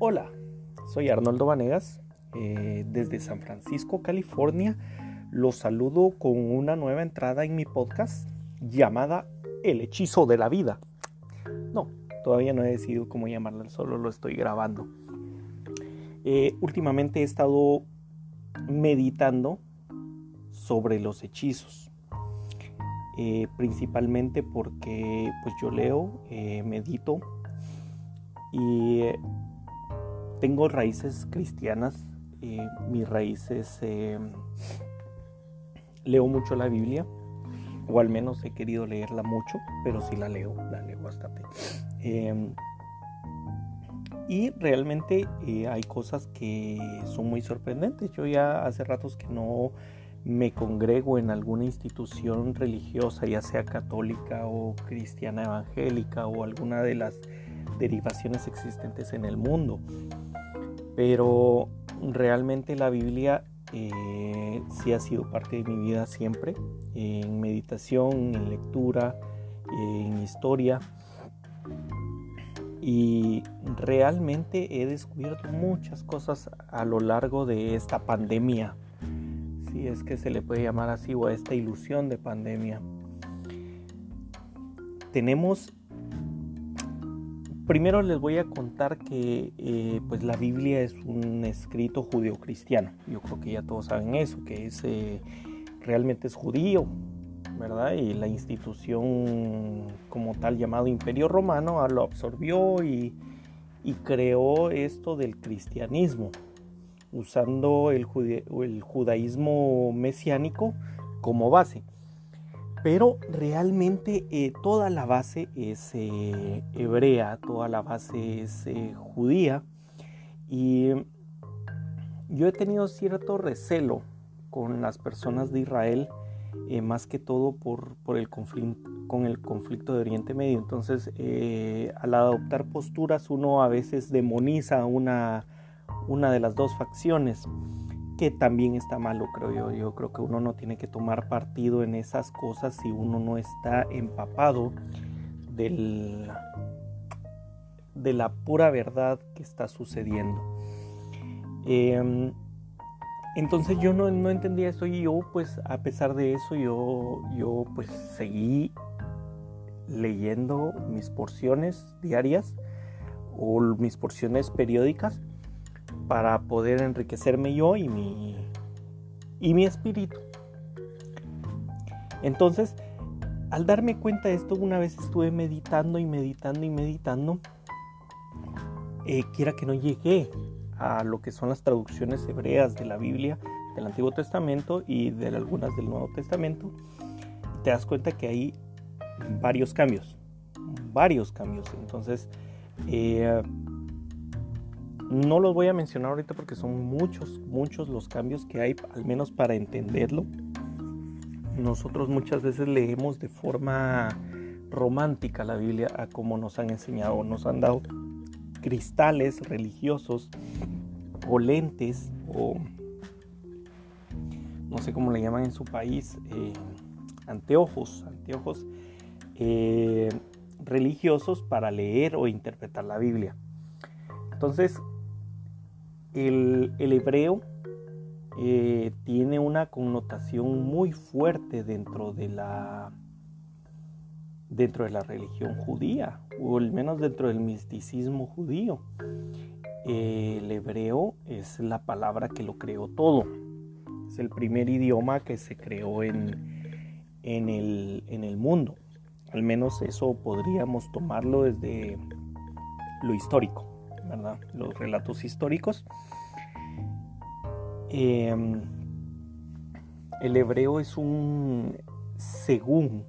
Hola, soy Arnoldo Vanegas eh, desde San Francisco, California. Los saludo con una nueva entrada en mi podcast llamada El hechizo de la vida. No, todavía no he decidido cómo llamarla, solo lo estoy grabando. Eh, últimamente he estado meditando sobre los hechizos. Eh, principalmente porque pues yo leo, medito y tengo raíces cristianas, eh, mis raíces, eh, leo mucho la Biblia, o al menos he querido leerla mucho, pero sí la leo, la leo bastante. Em, y realmente eh, hay cosas que son muy sorprendentes. Yo ya hace ratos que no me congrego en alguna institución religiosa, ya sea católica o cristiana evangélica o alguna de las derivaciones existentes en el mundo pero realmente la Biblia eh, sí ha sido parte de mi vida siempre, en meditación, en lectura, en historia. Y realmente he descubierto muchas cosas a lo largo de esta pandemia, si es que se le puede llamar así, o a esta ilusión de pandemia. Tenemos Primero les voy a contar que eh, pues la Biblia es un escrito judeocristiano. Yo creo que ya todos saben eso, que es, eh, realmente es judío, ¿verdad? Y la institución como tal llamado Imperio Romano lo absorbió y, creó esto del cristianismo, usando el judaísmo mesiánico como base pero realmente eh, toda la base es eh, hebrea, toda la base es eh, judía y yo he tenido cierto recelo con las personas de Israel, más que todo por, el conflicto, con el conflicto de Oriente Medio. Entonces, al adoptar posturas, uno a veces demoniza una, una de las dos facciones que también está malo, creo yo. Yo creo que uno no tiene que tomar partido en esas cosas si uno no está empapado del, de la pura verdad que está sucediendo. Em, entonces yo no, no, entendía eso y yo pues a pesar de eso yo, yo pues seguí leyendo mis porciones diarias o mis porciones periódicas para poder enriquecerme yo y mi, y mi espíritu. Entonces, al darme cuenta de esto, una vez estuve meditando y meditando y meditando, eh, quiera que no llegué a lo que son las traducciones hebreas de la Biblia, del Antiguo Testamento y de algunas del Nuevo Testamento, te das cuenta que hay varios cambios, varios cambios. Entonces, eh, no los voy a mencionar ahorita porque son muchos, muchos los cambios que hay, al menos para entenderlo. Nosotros muchas veces leemos de forma romántica la Biblia a como nos han enseñado, nos han dado cristales religiosos o lentes o no sé cómo le llaman en su país, eh, anteojos, anteojos eh, religiosos para leer o interpretar la Biblia. Entonces, el, hebreo eh, tiene una connotación muy fuerte dentro de la dentro de la religión judía o al menos dentro del misticismo judío. El hebreo es la palabra que lo creó todo. Es el primer idioma que se creó en, en, el, en el mundo. Al menos eso podríamos tomarlo desde lo histórico los relatos históricos. Em, el hebreo es un, según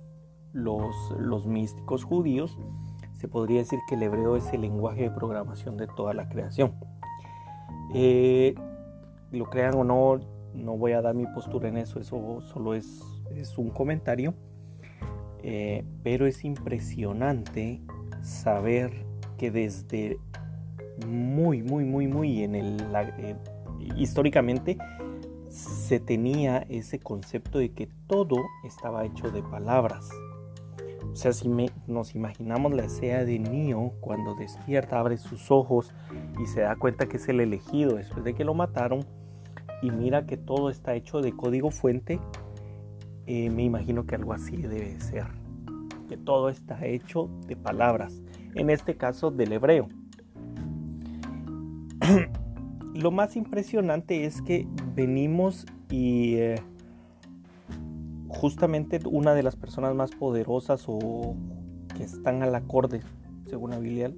los, los místicos judíos, se podría decir que el hebreo es el lenguaje de programación de toda la creación. Eh, lo crean o no, no voy a dar mi postura en eso, eso solo es, es un comentario. Eh, pero es impresionante saber que desde muy, muy, muy, muy en el... Eh, históricamente se tenía ese concepto de que todo estaba hecho de palabras. O sea, si nos imaginamos la escena de Neo cuando despierta, abre sus ojos y se da cuenta que es el elegido después de que lo mataron y mira que todo está hecho de código fuente, eh, me imagino que algo así debe ser. Que todo está hecho de palabras, en este caso del hebreo. Lo más impresionante es que venimos y eh, justamente una de las personas más poderosas o que están al acorde, según la Biblia,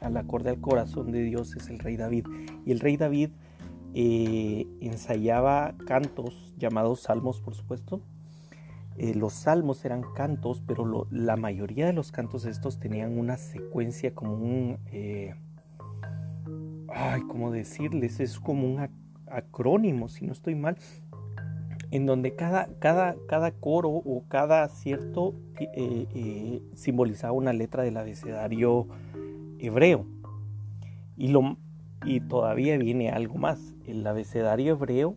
al acorde al corazón de Dios es el rey David. Y el rey David eh, ensayaba cantos llamados salmos, por supuesto. Eh, los salmos eran cantos, pero la mayoría de los cantos estos tenían una secuencia como un... ay, ¿cómo decirles? Es como un acrónimo, si no estoy mal, en donde cada, cada, cada coro o cada cierto simbolizaba una letra del abecedario hebreo. Y, lo, y todavía viene algo más. El abecedario hebreo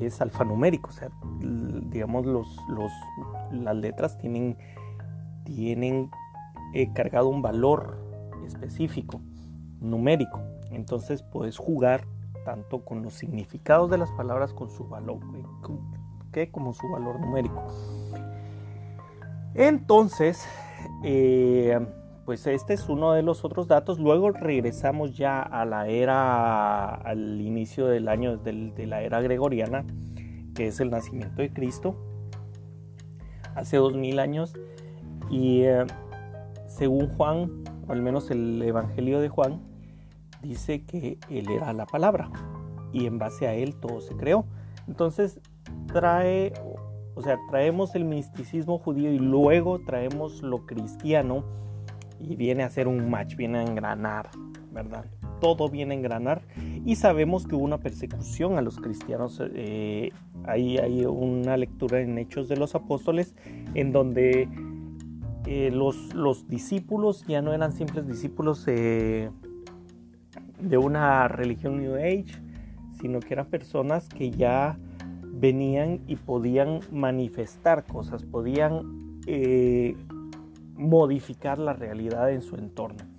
es alfanumérico, o sea, digamos, los, los, las letras tienen, tienen eh, cargado un valor específico, numérico. Entonces puedes jugar tanto con los significados de las palabras con su valor, que como su valor numérico. Entonces, eh, pues este es uno de los otros datos. Luego regresamos ya a la era, al inicio del año de la era gregoriana, que es el nacimiento de Cristo, hace dos mil años. Y eh, según Juan, o al menos el Evangelio de Juan, dice que Él era la palabra y en base a Él todo se creó. Entonces trae, o sea, traemos el misticismo judío y luego traemos lo cristiano y viene a ser un match, viene a engranar, ¿verdad? Todo viene a engranar y sabemos que hubo una persecución a los cristianos. Eh, ahí hay una lectura en Hechos de los Apóstoles en donde eh, los, los, discípulos ya no eran simples discípulos de una religión New Age, sino que eran personas que ya venían y podían manifestar cosas, podían eh, modificar la realidad en su entorno.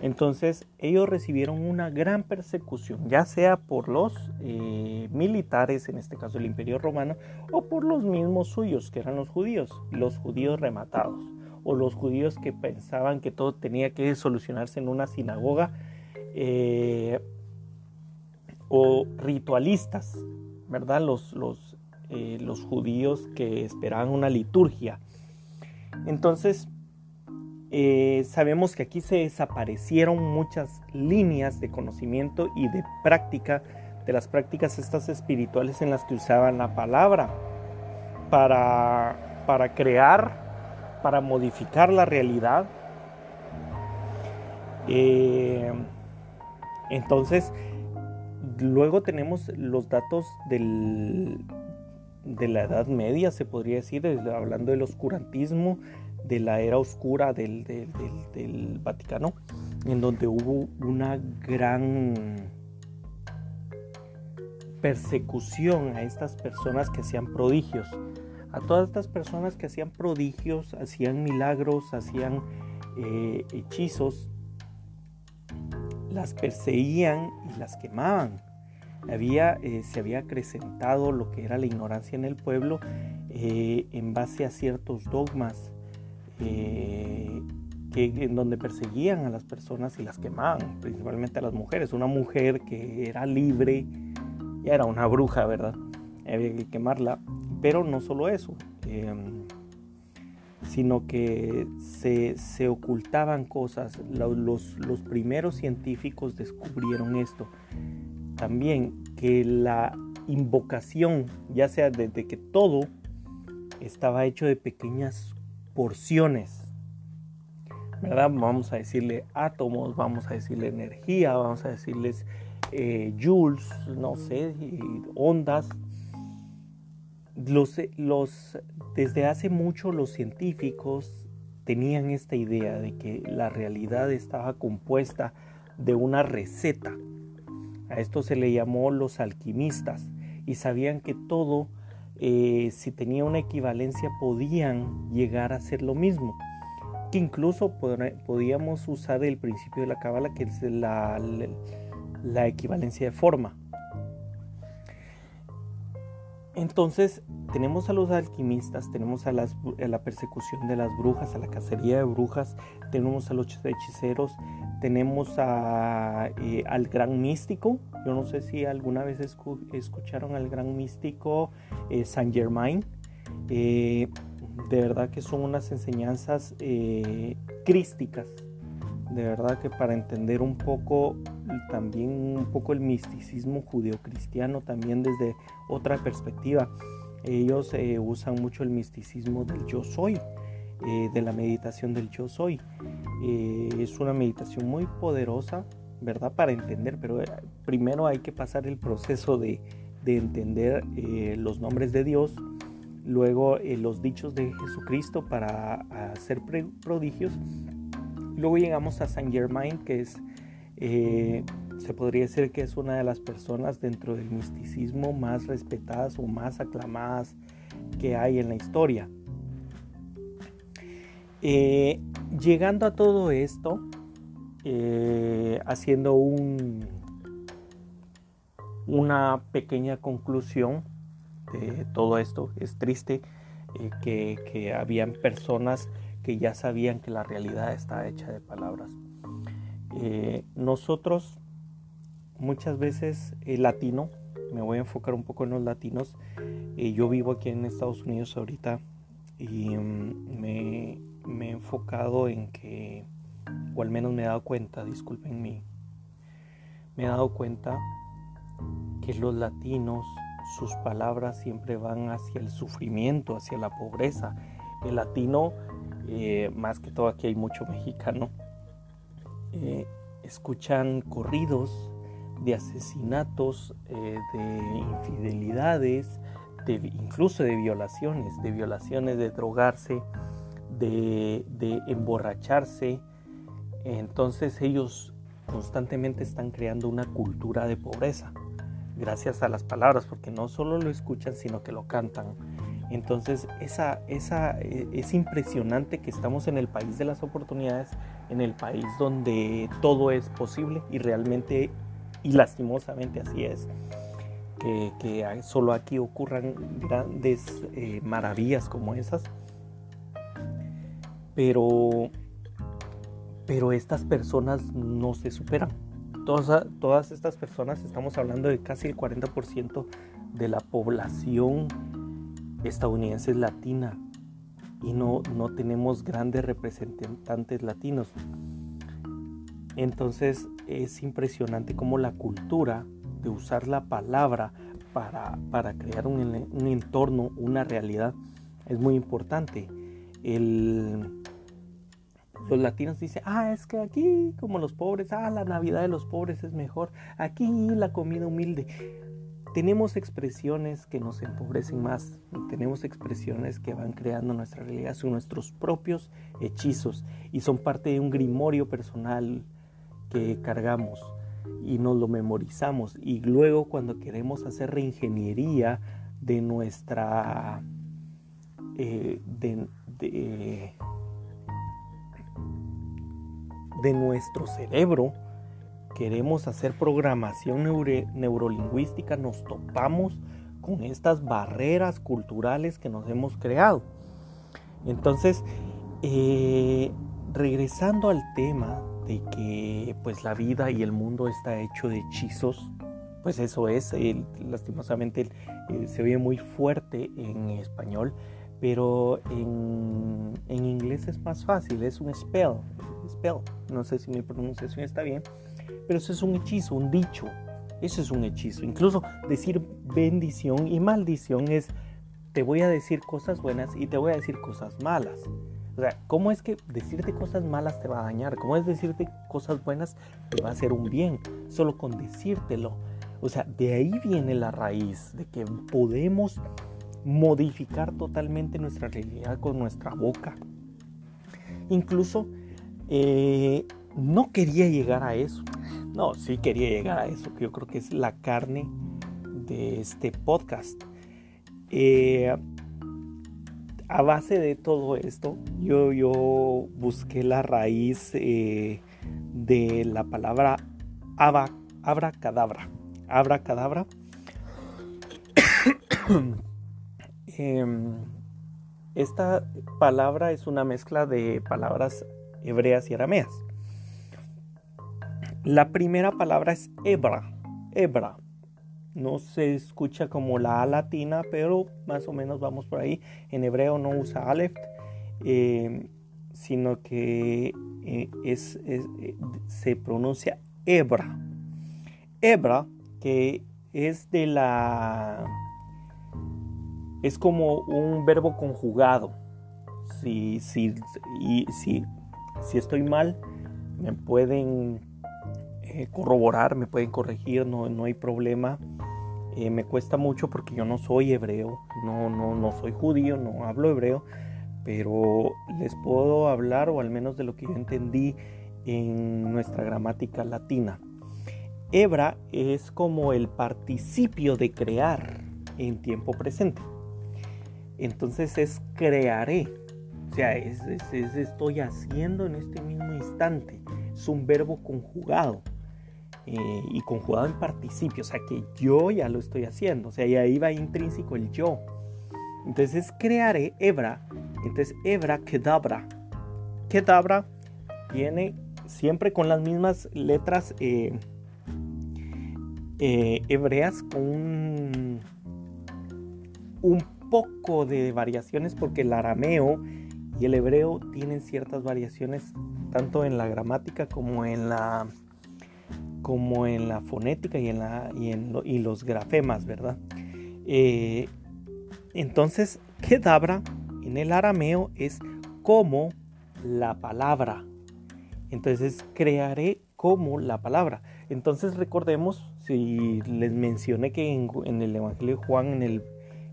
Entonces ellos recibieron una gran persecución, ya sea por los eh, militares, en este caso el imperio romano, o por los mismos suyos, que eran los judíos, los judíos rematados, o los judíos que pensaban que todo tenía que solucionarse en una sinagoga, eh, o ritualistas, ¿verdad? Los, eh, los judíos que esperaban una liturgia entonces, eh, sabemos que aquí se desaparecieron muchas líneas de conocimiento y de práctica, de las prácticas estas espirituales en las que usaban la palabra para, para crear, para modificar la realidad. Eh, entonces, luego tenemos los datos del, de la Edad Media, se podría decir, hablando del oscurantismo, de la era oscura del, Vaticano, en donde hubo una gran persecución a estas personas que hacían prodigios. A todas estas personas que hacían prodigios, hacían milagros, hacían eh, hechizos, las perseguían y las quemaban había, eh, se había acrecentado lo que era la ignorancia en el pueblo eh, en base a ciertos dogmas eh, que, en donde perseguían a las personas y las quemaban, principalmente a las mujeres. Una mujer que era libre, ya era una bruja, ¿verdad? Había que quemarla. Pero no solo eso, em, sino que se, se ocultaban cosas. Los, los primeros científicos descubrieron esto también que la invocación, ya sea desde que todo estaba hecho de pequeñas porciones, ¿verdad? Vamos a decirle átomos, vamos a decirle energía, vamos a decirles eh, joules, no sé, ondas. Desde hace mucho los científicos tenían esta idea de que la realidad estaba compuesta de una receta, a esto se le llamó los alquimistas y sabían que todo eh, si tenía una equivalencia podían llegar a ser lo mismo. Que incluso podíamos usar el principio de la cábala, que es la equivalencia de forma. Entonces tenemos a los alquimistas, tenemos a, la persecución de las brujas, a la cacería de brujas, tenemos a los hechiceros, tenemos eh, al gran místico. Yo no sé si alguna vez escucharon al gran místico eh, Saint Germain. Eh, de verdad que son unas enseñanzas crísticas. De verdad que para entender un poco también un poco el misticismo judeocristiano también desde otra perspectiva. Ellos eh, usan mucho el misticismo del yo soy, eh, de la meditación del yo soy. Eh, es una meditación muy poderosa, ¿verdad? Para entender, pero primero hay que pasar el proceso de, de entender los nombres de Dios, luego los dichos de Jesucristo para hacer prodigios. Luego llegamos a Saint Germain, que es eh, se podría decir que es una de las personas dentro del misticismo más respetadas o más aclamadas que hay en la historia. Eh, llegando a todo esto, eh, haciendo un, una pequeña conclusión de todo esto, es triste que, que habían personas que ya sabían que la realidad está hecha de palabras. Eh, nosotros muchas veces el latino, me voy a enfocar un poco en los latinos, eh, yo vivo aquí en Estados Unidos ahorita y mm, me, he enfocado en que, o al menos me he dado cuenta, disculpen mí, me he dado cuenta que los latinos, sus palabras siempre van hacia el sufrimiento, hacia la pobreza. El latino, eh, más que todo aquí hay mucho mexicano, eh, escuchan corridos de asesinatos, eh, de infidelidades, de, incluso de violaciones, de violaciones, de drogarse, de, de emborracharse. Entonces ellos constantemente están creando una cultura de pobreza, gracias a las palabras, porque no solo lo escuchan, sino que lo cantan entonces esa, esa, eh, es impresionante que estamos en el país de las oportunidades, en el país donde todo es posible y realmente y lastimosamente así es. Que, solo aquí ocurran grandes eh, maravillas como esas. Pero, pero estas personas no se superan. Todas, todas estas personas, estamos hablando de casi el 40% de la población estadounidense latina y no, no tenemos grandes representantes latinos. Entonces es impresionante cómo la cultura de usar la palabra para, para crear un, un, entorno, una realidad, es muy importante. El, los latinos dicen, ah, es que aquí como los pobres, ah, la Navidad de los pobres es mejor, aquí la comida humilde tenemos expresiones que nos empobrecen más, tenemos expresiones que van creando nuestra realidad, son nuestros propios hechizos y son parte de un grimorio personal que cargamos y nos lo memorizamos. Y luego cuando queremos hacer reingeniería de nuestra eh, de, de nuestro cerebro queremos hacer programación neurolingüística nos topamos con estas barreras culturales que nos hemos creado. Entonces, eh, regresando al tema de que pues la vida y el mundo está hecho de hechizos, pues eso es, lastimosamente se oye muy fuerte en español, pero en, en, inglés es más fácil, es un spell, spell, no sé si mi pronunciación está bien, pero eso es un hechizo, un dicho. Eso es un hechizo. Incluso decir bendición y maldición es, te voy a decir cosas buenas y te voy a decir cosas malas. O sea, ¿cómo es que decirte cosas malas te va a dañar? ¿Cómo es decirte cosas buenas te va a hacer un bien? Solo con decírtelo. O sea, de ahí viene la raíz de que podemos modificar totalmente nuestra realidad con nuestra boca. Incluso eh, no quería llegar a eso. No, sí quería llegar a eso, que yo creo que es la carne de este podcast. eh, a base de todo esto, yo, yo busqué la raíz eh, de la palabra abra, abracadabra. Abracadabra. Em, esta palabra es una mezcla de palabras hebreas y arameas. La primera palabra es hebra, hebra. No se escucha como la A latina, pero más o menos vamos por ahí. En hebreo no usa Aleph, em, sino que eh, es, eh, se pronuncia hebra. Hebra, que es de la es como un verbo conjugado. Si, si, si, si estoy mal, me pueden eh, corroborar, me pueden corregir, no, no hay problema. Eh, me cuesta mucho porque yo no soy hebreo, no, no, no soy judío, no hablo hebreo, pero les puedo hablar, o al menos de lo que yo entendí en nuestra gramática latina. Hebra es como el participio de crear en tiempo presente. Entonces es crearé. O sea, es, estoy haciendo en este mismo instante. Es un verbo conjugado. Eh, y conjugado en participio. O sea, que yo ya lo estoy haciendo. O sea, y ahí va intrínseco el yo. Entonces crearé hebra. Entonces hebra kedabra. Kedabra viene siempre con las mismas letras eh, eh, hebreas con un, un poco de variaciones porque el arameo y el hebreo tienen ciertas variaciones tanto en la gramática como en la como en la fonética y en, la, y los grafemas, ¿verdad? Eh, entonces, kedabra en el arameo es como la palabra. Entonces, crearé como la palabra. Entonces, recordemos, si les mencioné que en, en el Evangelio de Juan, en el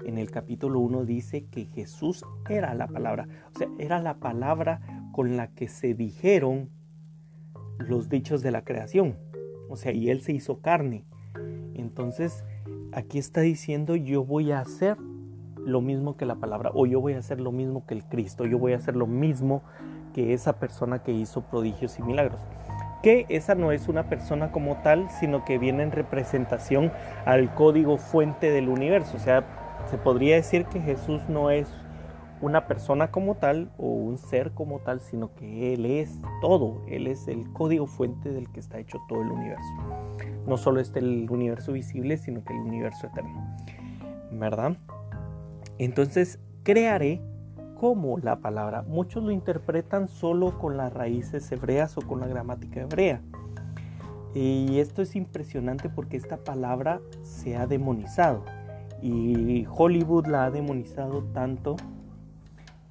en el capítulo 1 dice que Jesús era la palabra. O sea, era la palabra con la que se dijeron los dichos de la creación. O sea, y Él se hizo carne. Entonces, aquí está diciendo yo voy a hacer lo mismo que la palabra. O yo voy a hacer lo mismo que el Cristo. Yo voy a hacer lo mismo que esa persona que hizo prodigios y milagros que esa no es una persona como tal, sino que viene en representación al código fuente del universo. O sea, se podría decir que Jesús no es una persona como tal o un ser como tal, sino que Él es todo, Él es el código fuente del que está hecho todo el universo. No solo este el universo visible, sino que el universo eterno. ¿Verdad? Entonces, crearé como la palabra. Muchos lo interpretan solo con las raíces hebreas o con la gramática hebrea. Y esto es impresionante porque esta palabra se ha demonizado. Y Hollywood la ha demonizado tanto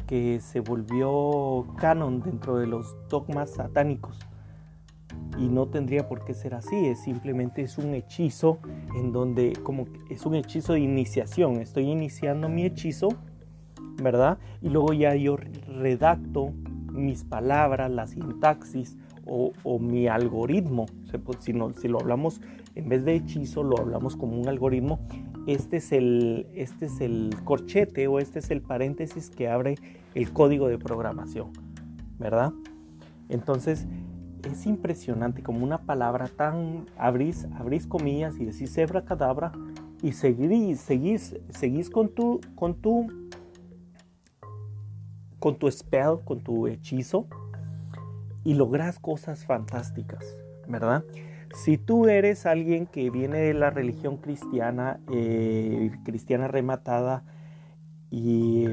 que se volvió canon dentro de los dogmas satánicos. Y no tendría por qué ser así, es simplemente es un hechizo en donde como es un hechizo de iniciación, estoy iniciando mi hechizo, ¿verdad? Y luego ya yo redacto mis palabras, la sintaxis o, mi algoritmo. Si, no, si lo hablamos en vez de hechizo, lo hablamos como un algoritmo este es, el, este es el corchete o este es el paréntesis que abre el código de programación, ¿verdad? Entonces, es impresionante como una palabra tan abrís, abrís comillas y decís hebra cadabra y seguís, seguís, seguís con tu, con tu, con tu spell, con tu hechizo y logras cosas fantásticas, ¿verdad? Si tú eres alguien que viene de la religión cristiana, eh, cristiana rematada, y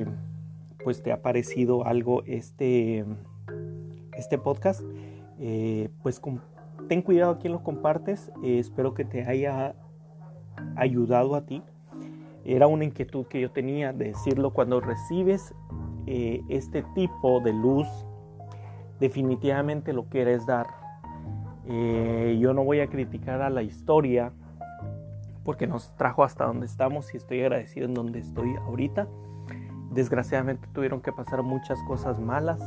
pues te ha parecido algo este, este podcast, eh, pues ten cuidado a quien lo compartes. Eh, espero que te haya ayudado a ti. Era una inquietud que yo tenía de decirlo cuando recibes este tipo de luz, definitivamente lo quieres dar eh, yo no voy a criticar a la historia porque nos trajo hasta donde estamos y estoy agradecido en donde estoy ahorita. Desgraciadamente tuvieron que pasar muchas cosas malas,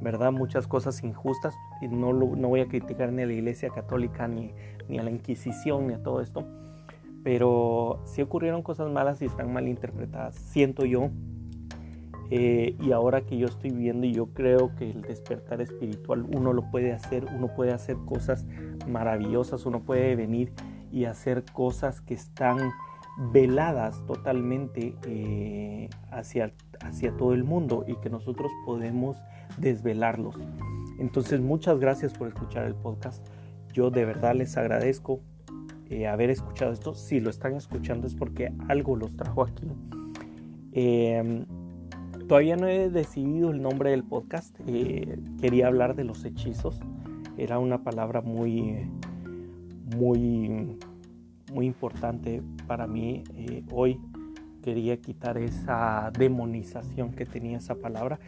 ¿verdad? Muchas cosas injustas. Y no, no voy a criticar ni a la Iglesia Católica, ni, ni a la Inquisición, ni a todo esto. pero sí ocurrieron cosas malas y están mal interpretadas, siento yo. Eh, y ahora que yo estoy viendo y yo creo que el despertar espiritual uno lo puede hacer, uno puede hacer cosas maravillosas, uno puede venir y hacer cosas que están veladas totalmente eh, hacia, hacia todo el mundo y que nosotros podemos desvelarlos. Entonces muchas gracias por escuchar el podcast. Yo de verdad les agradezco eh, haber escuchado esto. Si lo están escuchando es porque algo los trajo aquí. Em, todavía no he decidido el nombre del podcast. Eh, quería hablar de los hechizos. Era una palabra muy, muy, muy importante para mí eh, hoy. Quería quitar esa demonización que tenía esa palabra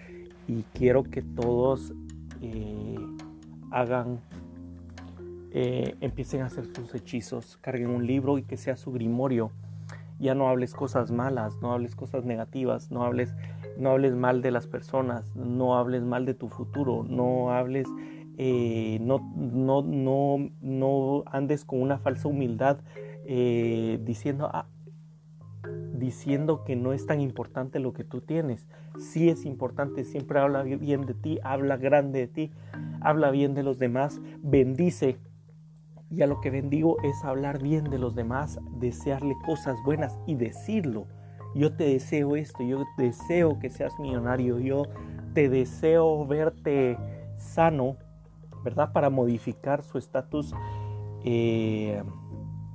y quiero que todos hagan eh, empiecen a hacer sus hechizos, carguen un libro y que sea su grimorio. Ya no hables cosas malas, no hables cosas negativas, no hables, no hables mal de las personas, no hables mal de tu futuro, no hables, eh, no, no, no, no andes con una falsa humildad eh, diciendo, ah, diciendo que no es tan importante lo que tú tienes. Sí es importante, siempre habla bien de ti, habla grande de ti, habla bien de los demás, bendice y a lo que bendigo es hablar bien de los demás, desearle cosas buenas y decirlo. Yo te deseo esto, yo deseo que seas millonario, yo te deseo verte sano, ¿verdad? Para modificar su estatus eh,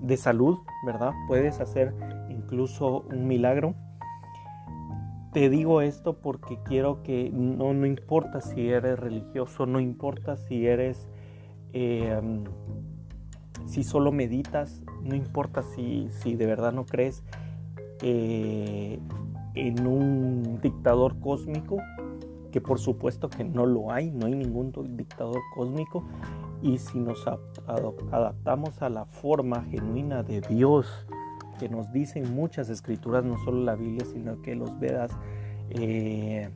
de salud, ¿verdad? Puedes hacer incluso un milagro. Te digo esto porque quiero que no, no importa si eres religioso, no importa si eres... Eh, si solo meditas, no importa si, de verdad no crees eh, en un dictador cósmico, que por supuesto que no lo hay, no hay ningún dictador cósmico, y si nos adaptamos a la forma genuina de Dios, que nos dicen muchas escrituras, no solo la Biblia, sino que los Vedas eh,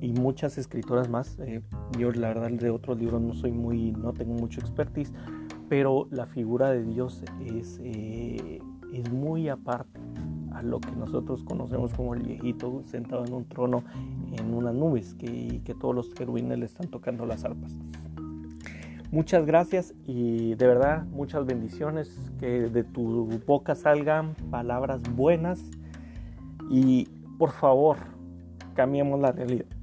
y muchas escrituras más. Eh, yo la verdad de otros libros no soy muy, no tengo mucho expertise, pero la figura de Dios es, eh, es muy aparte a lo que nosotros conocemos como el viejito sentado en un trono en unas nubes que, y que todos los querubines le están tocando las arpas. Muchas gracias y de verdad muchas bendiciones, que de tu boca salgan palabras buenas y por favor cambiemos la realidad.